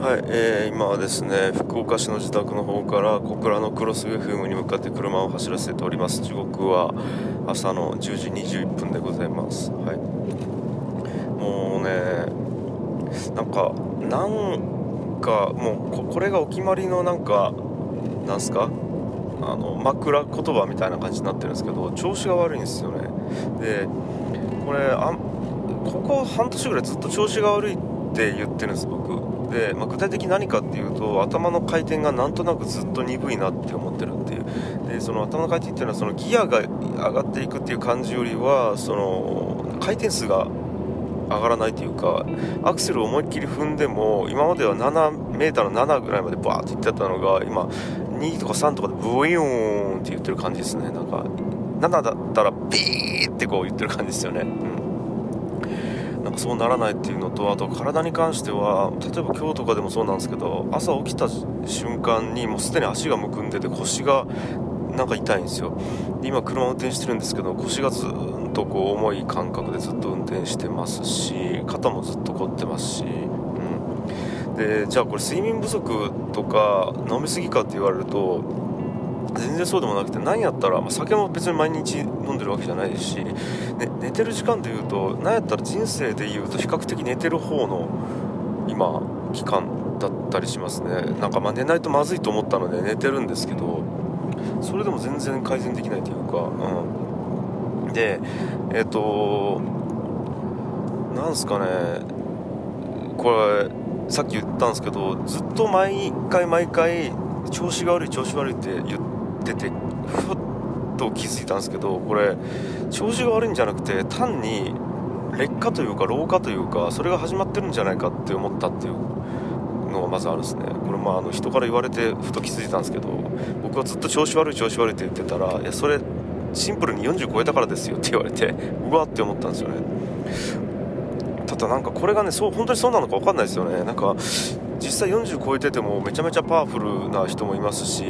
はい、えー、今はですね福岡市の自宅の方から小倉のクロス FM に向かって車を走らせております。時刻は朝の10時21分でございます。はい。もうねなんかなんかもうここれがお決まりのなんかなんすか？あの枕言葉みたいな感じになってるんですけど調子が悪いんですよね。でこれあここ半年ぐらいずっと調子が悪いって言ってるんです僕。で、まあ、具体的に何かっていうと頭の回転がなんとなくずっと鈍いなって思ってるっていう。でその頭の回転っていうのはそのギアが上がっていくっていう感じよりはその回転数が上がらないというかアクセルを思いっきり踏んでも今までは7メーターの7ぐらいまでバーっていってたのが今2とか3とかでブイヨーンって言ってる感じですね。なんか7だったらビーってこう言ってる感じですよね、うん。なんかそうならないっていうのとあと体に関しては例えば今日とかでもそうなんですけど朝起きた瞬間にもうすでに足がむくんでて腰がなんか痛いんですよ。で今車運転してるんですけど腰がずっとこう重い感覚でずっと運転してますし肩もずっと凝ってますし、うん、でじゃあこれ睡眠不足とか飲みすぎかって言われると全然そうでもなくて何やったら、まあ、酒も別に毎日飲んでるわけじゃないですし、ね、寝てる時間でいうと何やったら人生でいうと比較的寝てる方の今期間だったりしますね。なんかまあ寝ないとまずいと思ったので寝てるんですけどそれでも全然改善できないというか、うん、でえっ、ー、となんすかね。これさっき言ったんですけどずっと毎回毎回調子が悪い調子悪いって言っててふっと気づいたんですけどこれ調子が悪いんじゃなくて単に劣化というか老化というかそれが始まってるんじゃないかって思ったっていうのがまずあるんですね。これまああの人から言われてふと気づいたんですけど僕はずっと調子悪い調子悪いって言ってたらいやそれシンプルに40超えたからですよって言われてうわって思ったんですよね。ただなんかこれがねそう本当にそうなのか分かんないですよね。なんか実際40超えててもめちゃめちゃパワフルな人もいますし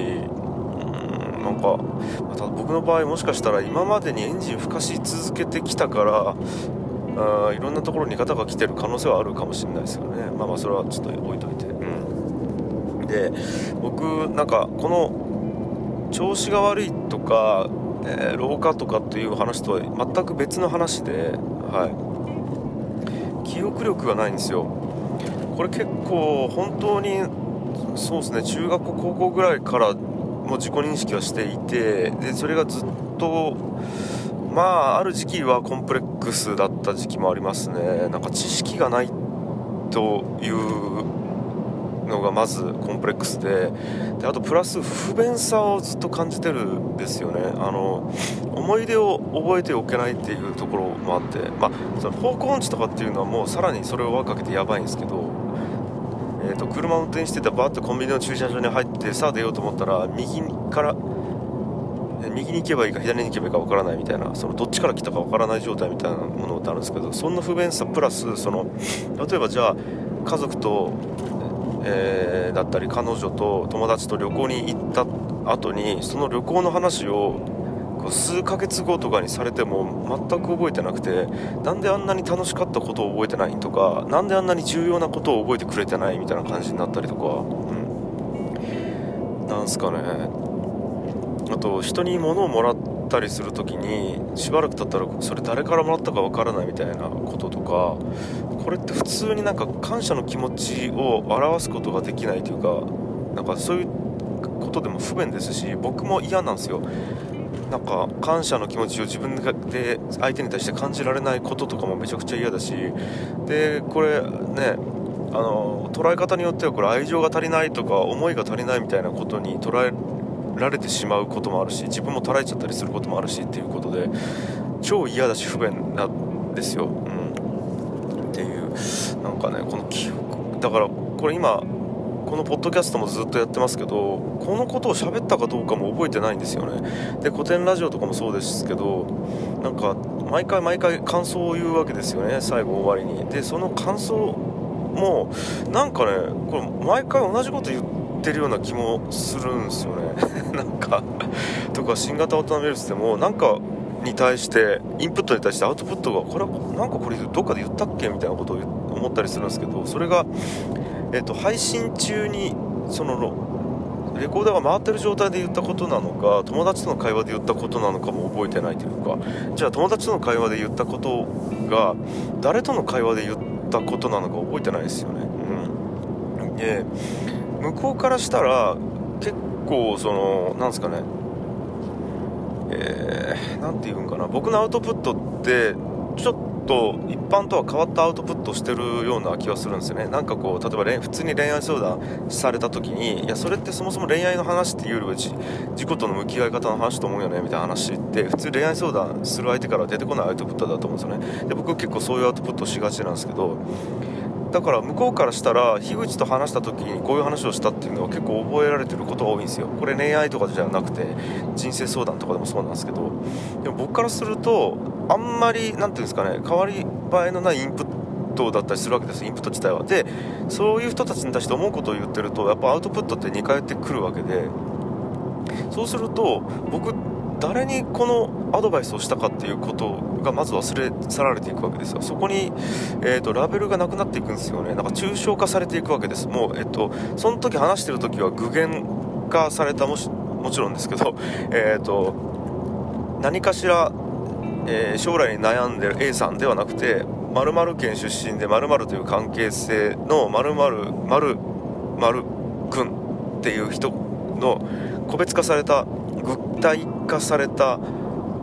なんか、また僕の場合もしかしたら今までにエンジンふかし続けてきたからあいろんなところに方が来てる可能性はあるかもしれないですよね。まあまあそれはちょっと置いといて。うん。で僕なんかこの調子が悪いとか、えー、老化とかっていう話とは全く別の話ではい。記憶力がないんですよ。これ結構本当にそうですね中学校高校ぐらいからも自己認識はしていてでそれがずっとまあある時期はコンプレックスだった時期もありますね。なんか知識がないというのがまずコンプレックスで。であとプラス不便さをずっと感じてるんですよね。あの思い出を覚えておけないっていうところもあって。まあその方向音痴とかっていうのはもうさらにそれを輪かけてやばいんですけど、車運転してたバーッとコンビニの駐車場に入ってさあ出ようと思ったら右から右に行けばいいか左に行けばいいか分からないみたいなそのどっちから来たか分からない状態みたいなものってあるんですけどそんな不便さプラスその例えばじゃあ家族と、えー、だったり彼女と友達と旅行に行った後にその旅行の話を数ヶ月後とかにされても全く覚えてなくてなんであんなに楽しかったことを覚えてないとかなんであんなに重要なことを覚えてくれてないみたいな感じになったりとか、うん、なんすかね。あと人に物をもらったりする時にしばらく経ったらそれ誰からもらったかわからないみたいなこととかこれって普通になんか感謝の気持ちを表すことができないというかなんかそういうことでも不便ですし僕も嫌なんですよ。なんか感謝の気持ちを自分で相手に対して感じられないこととかもめちゃくちゃ嫌だしでこれねあの捉え方によってはこれ愛情が足りないとか思いが足りないみたいなことに捉えられてしまうこともあるし自分も捉えちゃったりすることもあるしっていうことで超嫌だし不便なんですよ、うん、っていうなんかねこの記憶だからこれ今このポッドキャストもずっとやってますけどこのことを喋ったかどうかも覚えてないんですよね。で古典ラジオとかもそうですけどなんか毎回毎回感想を言うわけですよね最後終わりに。でその感想もなんかねこれ毎回同じこと言ってるような気もするんですよね。なんかとか新型大人ウイルスでもなんかに対してインプットに対してアウトプットがこれはなんかこれどっかで言ったっけ？みたいなことを思ったりするんですけどそれがえーと、配信中にそのレコーダーが回ってる状態で言ったことなのか友達との会話で言ったことなのかも覚えてないというかじゃあ友達との会話で言ったことが誰との会話で言ったことなのか覚えてないですよね。うん、で向こうからしたら結構そのなんですかね。えー、て言うんかな。僕のアウトプットってちょっとと一般とは変わったアウトプットしてるような気はするんですよね。なんかこう例えば普通に恋愛相談された時にいやそれってそもそも恋愛の話っていうよりは自己との向き合い方の話と思うよねみたいな話って普通恋愛相談する相手から出てこないアウトプットだと思うんですよね。で僕結構そういうアウトプットしがちなんですけどだから向こうからしたら樋口と話した時にこういう話をしたっていうのは結構覚えられてることが多いんですよ。これ恋愛とかじゃなくて人生相談とかでもそうなんですけど。でも僕からするとあんまり何ていうんですかね変わり映えのないインプットだったりするわけですインプット自体は。でそういう人たちに対して思うことを言ってるとやっぱアウトプットって2回ってくるわけで。そうすると僕誰にこのアドバイスをしたかっていうことがまず忘れ去られていくわけですよ。そこに、えーと、ラベルがなくなっていくんですよね。なんか抽象化されていくわけです。もう、えーと、その時話してる時は具現化されたもしもちろんですけど、えーと、何かしら、えー、将来に悩んでる A さんではなくて〇〇県出身で〇〇という関係性の〇〇〇〇君っていう人の個別化された具体化された、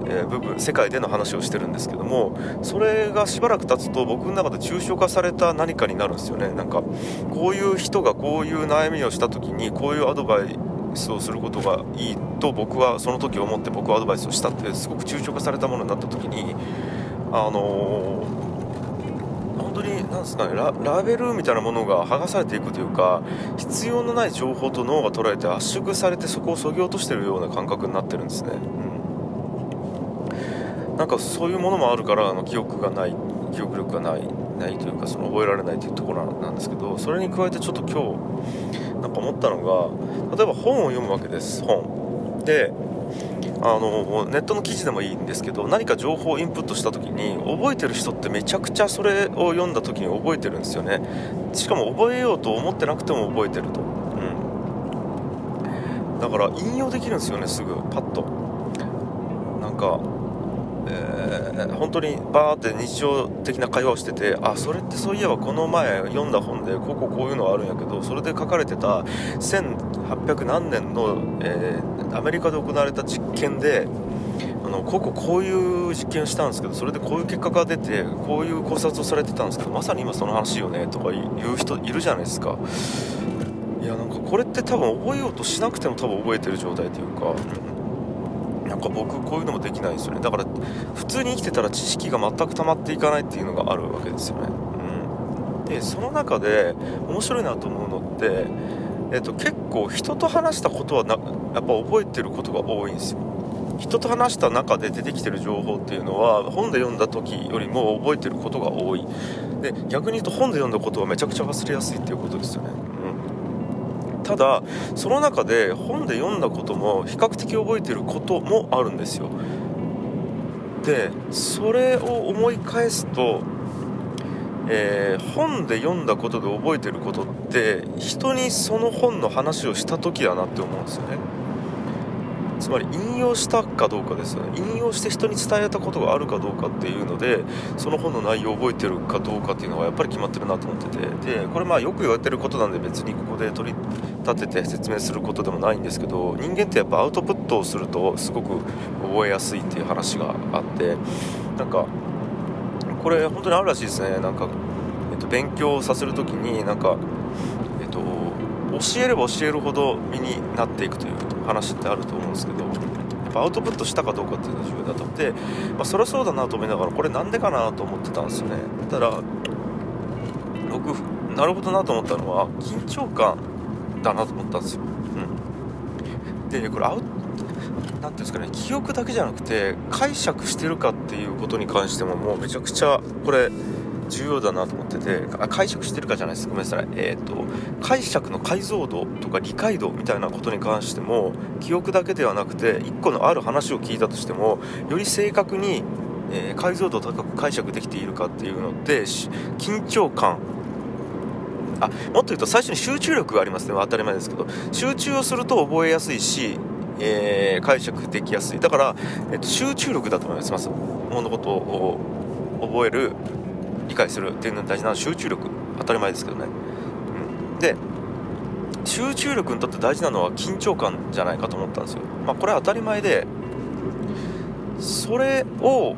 え部分世界での話をしてるんですけどもそれがしばらく経つと僕の中で抽象化された何かになるんですよね。なんかこういう人がこういう悩みをした時にこういうアドバイスをすることがいいと僕はその時思って僕はアドバイスをしたってすごく抽象化されたものになった時にあのー当になんですかねラベルみたいなものが剥がされていくというか必要のない情報と脳が捉えて圧縮されてそこをそぎ落としてるような感覚になってるんですね、うん、なんかそういうものもあるからあの記憶がない記憶力がないないというかその覚えられないというところなんですけどそれに加えてちょっと今日なんか思ったのが例えば本を読むわけです本。であのネットの記事でもいいんですけど何か情報をインプットした時に覚えてる人ってめちゃくちゃそれを読んだ時に覚えてるんですよね。しかも覚えようと思ってなくても覚えてると、うん、だから引用できるんですよねすぐ。パッと。なんかえー、本当にバーって日常的な会話をしててあそれってそういえばこの前読んだ本でこここういうのあるんやけどそれで書かれてた1800何年の、えー、アメリカで行われた実験であのこここういう実験をしたんですけどそれでこういう結果が出てこういう考察をされてたんですけどまさに今その話よねとか言う人いるじゃないですか。いやなんかこれって多分覚えようとしなくても多分覚えてる状態というかなんか僕こういうのもできないんですよね。だから普通に生きてたら知識が全く溜まっていかないっていうのがあるわけですよね、うん、でその中で面白いなと思うのって、えっと、結構人と話したことはなやっぱ覚えてることが多いんですよ。人と話した中で出てきてる情報っていうのは本で読んだ時よりも覚えてることが多い。で逆に言うと本で読んだことはめちゃくちゃ忘れやすいっていうことですよね。ただその中で本で読んだことも比較的覚えてることもあるんですよ。でそれを思い返すと、えー、本で読んだことで覚えてることって人にその本の話をした時だなって思うんですよね。つまり引用したかどうかですよね。引用して人に伝えたことがあるかどうかっていうのでその本の内容を覚えてるかどうかっていうのがやっぱり決まってるなと思ってて。でこれまあよく言われてることなんで別にここで取り立てて説明することでもないんですけど人間ってやっぱアウトプットをするとすごく覚えやすいっていう話があってなんかこれ本当にあるらしいですね。なんか、えっと、勉強させる時になんかえっと教えれば教えるほど身になっていくという話ってあると思うんですけどやっぱアウトプットしたかどうかっていうのが重要だと。思って、まあ、そりゃそうだなと思いながらこれなんでかなと思ってたんですよね。たら僕なるほどなと思ったのは緊張感だなと思ったんですよ、うん、でこれアウ何ていうんですかね記憶だけじゃなくて解釈してるかっていうことに関してももうめちゃくちゃこれ重要だなと思ってて解釈してるかじゃないです。ごめんなさい。え、ー、と解釈の解像度とか理解度みたいなことに関しても記憶だけではなくて1個のある話を聞いたとしてもより正確に、えー、解像度を高く解釈できているかっていうのって緊張感。あもっと言うと最初に集中力がありますね。当たり前ですけど。集中をすると覚えやすいし、えー、解釈できやすい。だから、えっと、集中力だと思います。物事を覚える。理解するっていうのが大事なのは集中力当たり前ですけどね、うん、で集中力にとって大事なのは緊張感じゃないかと思ったんですよ。まあこれは当たり前でそれを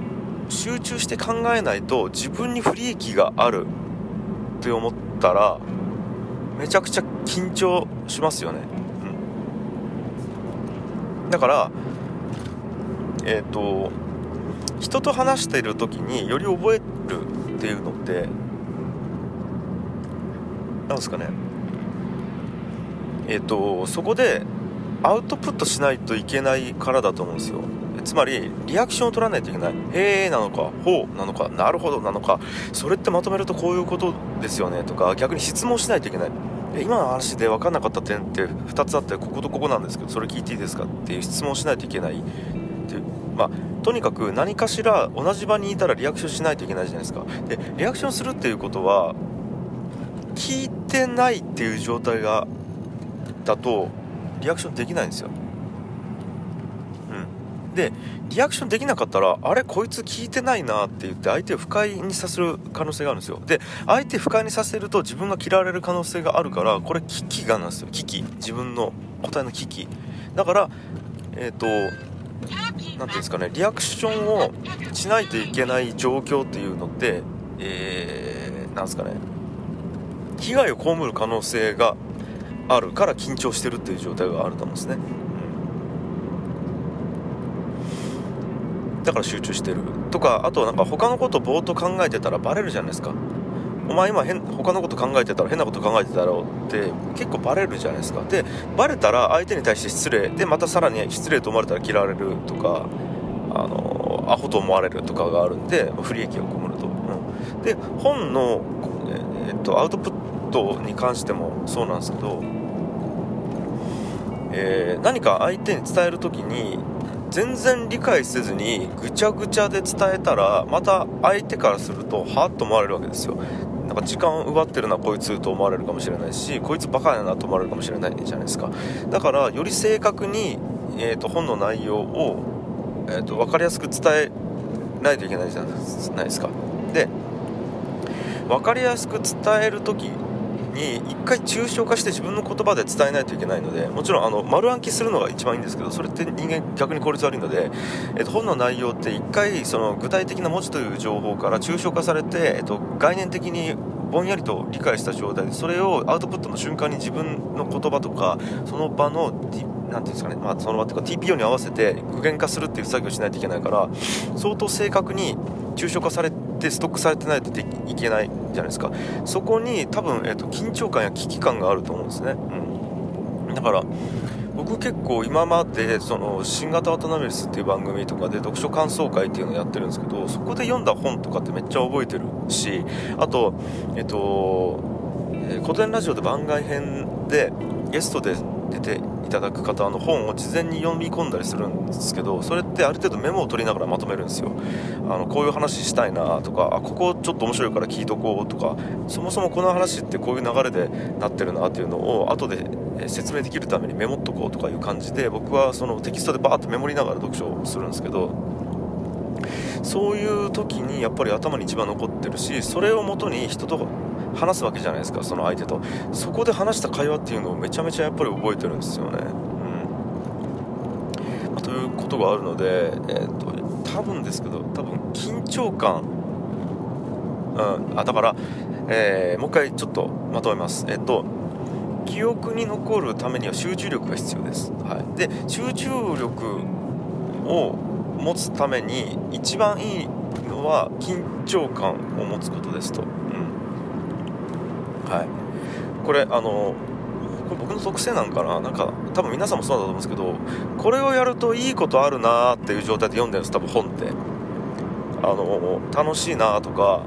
集中して考えないと自分に不利益があるって思ったらめちゃくちゃ緊張しますよね、うん、だからえっ、ー、と人と話している時により覚えっていうのってなんですかね。えっ、とそこでアウトプットしないといけないからだと思うんですよ。つまりリアクションを取らないといけない。へえなのかほうなのかなるほどなのか。それってまとめるとこういうことですよね。とか逆に質問しないといけない。今の話で分かんなかった点って2つあってこことここなんですけどそれ聞いていいですかっていう質問しないといけないっていうまあとにかく何かしら同じ場にいたらリアクションしないといけないじゃないですか。でリアクションするっていうことは聞いてないっていう状態がだとリアクションできないんですよ。でリアクションできなかったらあれこいつ聞いてないなって言って相手を不快にさせる可能性があるんですよ。で相手不快にさせると自分が嫌われる可能性があるからこれ危機がなんですよ。危機。自分の答えの危機。だからえっ、ー、と何て言うんですかねリアクションをしないといけない状況っていうのってえー、なんですかね被害を被る可能性があるから緊張してるっていう状態があると思うんですね。うん。だから集中してる。とかあとなんか他のことをぼーっと考えてたらバレるじゃないですか。お前今変他のこと考えてたら変なこと考えてたろうって結構バレるじゃないですか。でバレたら相手に対して失礼。でまたさらに失礼と思われたら嫌われるとかあのアホと思われるとかがあるんで不利益を被ると、うん、で本の、えっと、アウトプットに関してもそうなんですけど、えー、何か相手に伝える時に全然理解せずにぐちゃぐちゃで伝えたらまた相手からするとはっと思われるわけですよ。なんか時間奪ってるなこいつと思われるかもしれないしこいつバカやなと思われるかもしれないじゃないですか。だからより正確に、えーと、本の内容を、えーと、と分かりやすく伝えないといけないじゃないですか。で分かりやすく伝える時に1回抽象化して自分の言葉で伝えないといけないのでもちろんあの丸暗記するのが一番いいんですけどそれって人間逆に効率悪いので、えっと、本の内容って1回その具体的な文字という情報から抽象化されて、えっと、概念的にぼんやりと理解した状態でそれをアウトプットの瞬間に自分の言葉とかその場の何ていうんですかね、まあ、その場っていうか TPO に合わせて具現化するっていう作業をしないといけないから相当正確に抽象化されてストックされてないとでいけないじゃないですか。そこに多分、えーと、緊張感や危機感があると思うんですね、うん、だから僕結構今までその新型渡辺スっていう番組とかで読書感想会っていうのをやってるんですけどそこで読んだ本とかってめっちゃ覚えてるしあとえっと古典ラジオで番外編でゲストで出ていただく方の本を事前に読み込んだりするんですけどそれってある程度メモを取りながらまとめるんですよ。あのこういう話したいなとかあここちょっと面白いから聞いとこうとかそもそもこの話ってこういう流れでなってるなっていうのを後で説明できるためにメモっとこうとかいう感じで僕はそのテキストでバーってメモりながら読書をするんですけどそういう時にやっぱり頭に一番残ってるしそれをもとに人と話すわけじゃないですかその相手と。そこで話した会話っていうのをめちゃめちゃやっぱり覚えてるんですよね、うん。まあ、ということがあるので、えーと、多分ですけど多分緊張感、うん、あだから、えー、もう一回ちょっとまとめます。えっ、ー、と記憶に残るためには集中力が必要です、はい、で集中力を持つために一番いいのは緊張感を持つことですと。はい。これあのこれ僕の特性なんかな？なんか多分皆さんもそうだと思うんですけどこれをやるといいことあるなーっていう状態で読んでるんです多分本って。あの楽しいなとか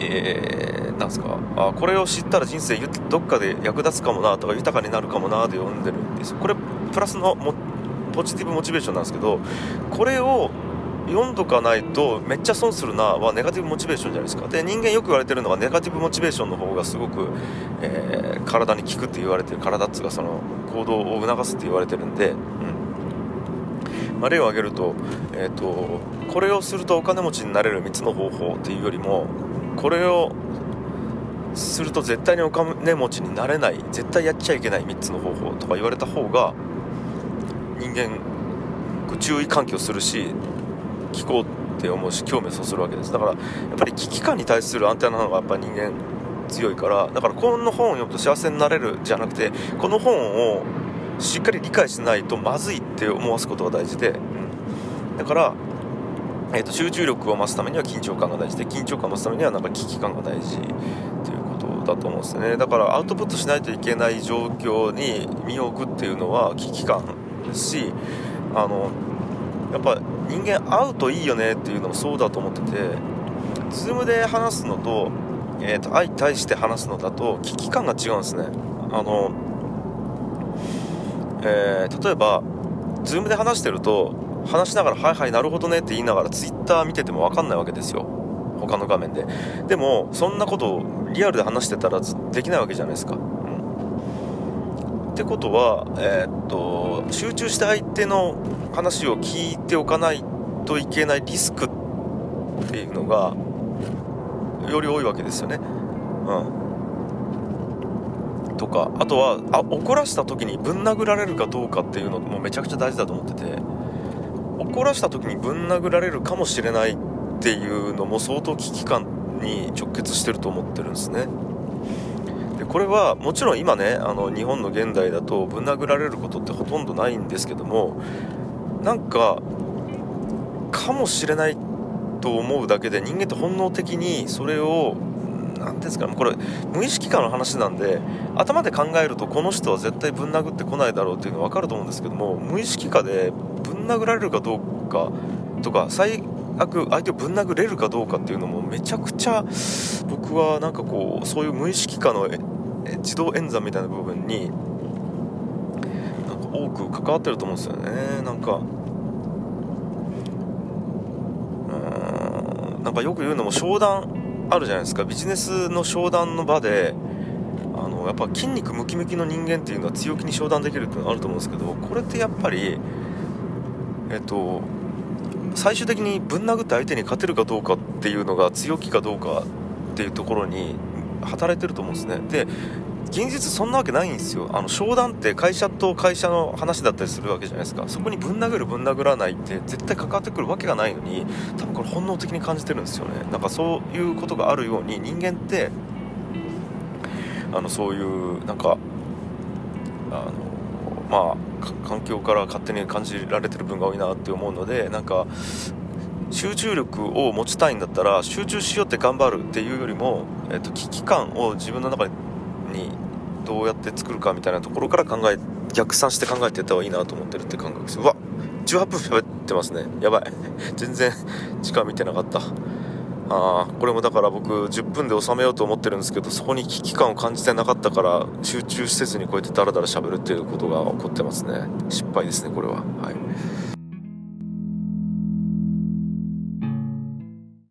えー、なんすか？あこれを知ったら人生どっかで役立つかもなとか豊かになるかもなで読んでるんです。これプラスのポジティブモチベーションなんですけどこれを読んどかないとめっちゃ損するなはネガティブモチベーションじゃないですか。で人間よく言われてるのはネガティブモチベーションの方がすごく、えー、体に効くって言われてる。体っつうかその行動を促すって言われてるんで、うん。まあ、例を挙げると,、えーと、これをするとお金持ちになれる3つの方法っていうよりもこれをすると絶対にお金持ちになれない絶対やっちゃいけない3つの方法とか言われた方が人間注意喚起をするし聞こうって思うし興味をそするわけです。だからやっぱり危機感に対するアンテナの方がやっぱ人間強いからだからこの本を読むと幸せになれるじゃなくてこの本をしっかり理解しないとまずいって思わすことが大事で、うん、だから、えーと、集中力を増すためには緊張感が大事で緊張感を増すためにはなんか危機感が大事っていうことだと思うんですね。だからアウトプットしないといけない状況に身を置くっていうのは危機感ですしあのやっぱ人間会うといいよねっていうのもそうだと思ってて Zoom で話すのと,、えーと、相対して話すのだと危機感が違うんですね。あの、えー、例えば Zoom で話してると話しながら「はいはいなるほどね」って言いながら Twitter 見てても分かんないわけですよ。他の画面で。でもそんなことをリアルで話してたらできないわけじゃないですか、うん、ってことは、えー、っと集中して相手の話を聞いておかないといけないリスクっていうのがより多いわけですよね。うん、とかあとはあ怒らした時にぶん殴られるかどうかっていうのもめちゃくちゃ大事だと思ってて怒らした時にぶん殴られるかもしれないっていうのも相当危機感に直結してると思ってるんですね。でこれはもちろん今ねあの日本の現代だとぶん殴られることってほとんどないんですけどもなんかかもしれないと思うだけで人間って本能的にそれを何ですかねこれ無意識化の話なんで頭で考えるとこの人は絶対ぶん殴ってこないだろうっていうの分かると思うんですけども無意識化でぶん殴られるかどうかとか最悪相手をぶん殴れるかどうかっていうのもめちゃくちゃ僕はなんかこうそういう無意識化の自動演算みたいな部分になんか多く関わってると思うんですよね。なんかなんかよく言うのも商談あるじゃないですか。ビジネスの商談の場であのやっぱ筋肉ムキムキの人間っていうのは強気に商談できるっていうのがあると思うんですけどこれってやっぱりえっと最終的にぶん殴って相手に勝てるかどうかっていうのが強気かどうかっていうところに働いてると思うんですね。で現実そんなわけないんですよ。あの商談って会社と会社の話だったりするわけじゃないですか。そこにぶん殴るぶん殴らないって絶対関わってくるわけがないのに多分これ本能的に感じてるんですよね。なんかそういうことがあるように人間ってあのそういうなんかあのまあ環境から勝手に感じられてる分が多いなって思うのでなんか集中力を持ちたいんだったら集中しようって頑張るっていうよりも、えっと、危機感を自分の中にどうやって作るかみたいなところから考え逆算して考えていった方がいいなと思ってるって感覚です。うわ18分喋ってますね。やばい。全然時間見てなかった。あこれもだから僕10分で収めようと思ってるんですけどそこに危機感を感じてなかったから集中せずにこうやってダラダラ喋るっていうことが起こってますね。失敗ですねこれは。はい。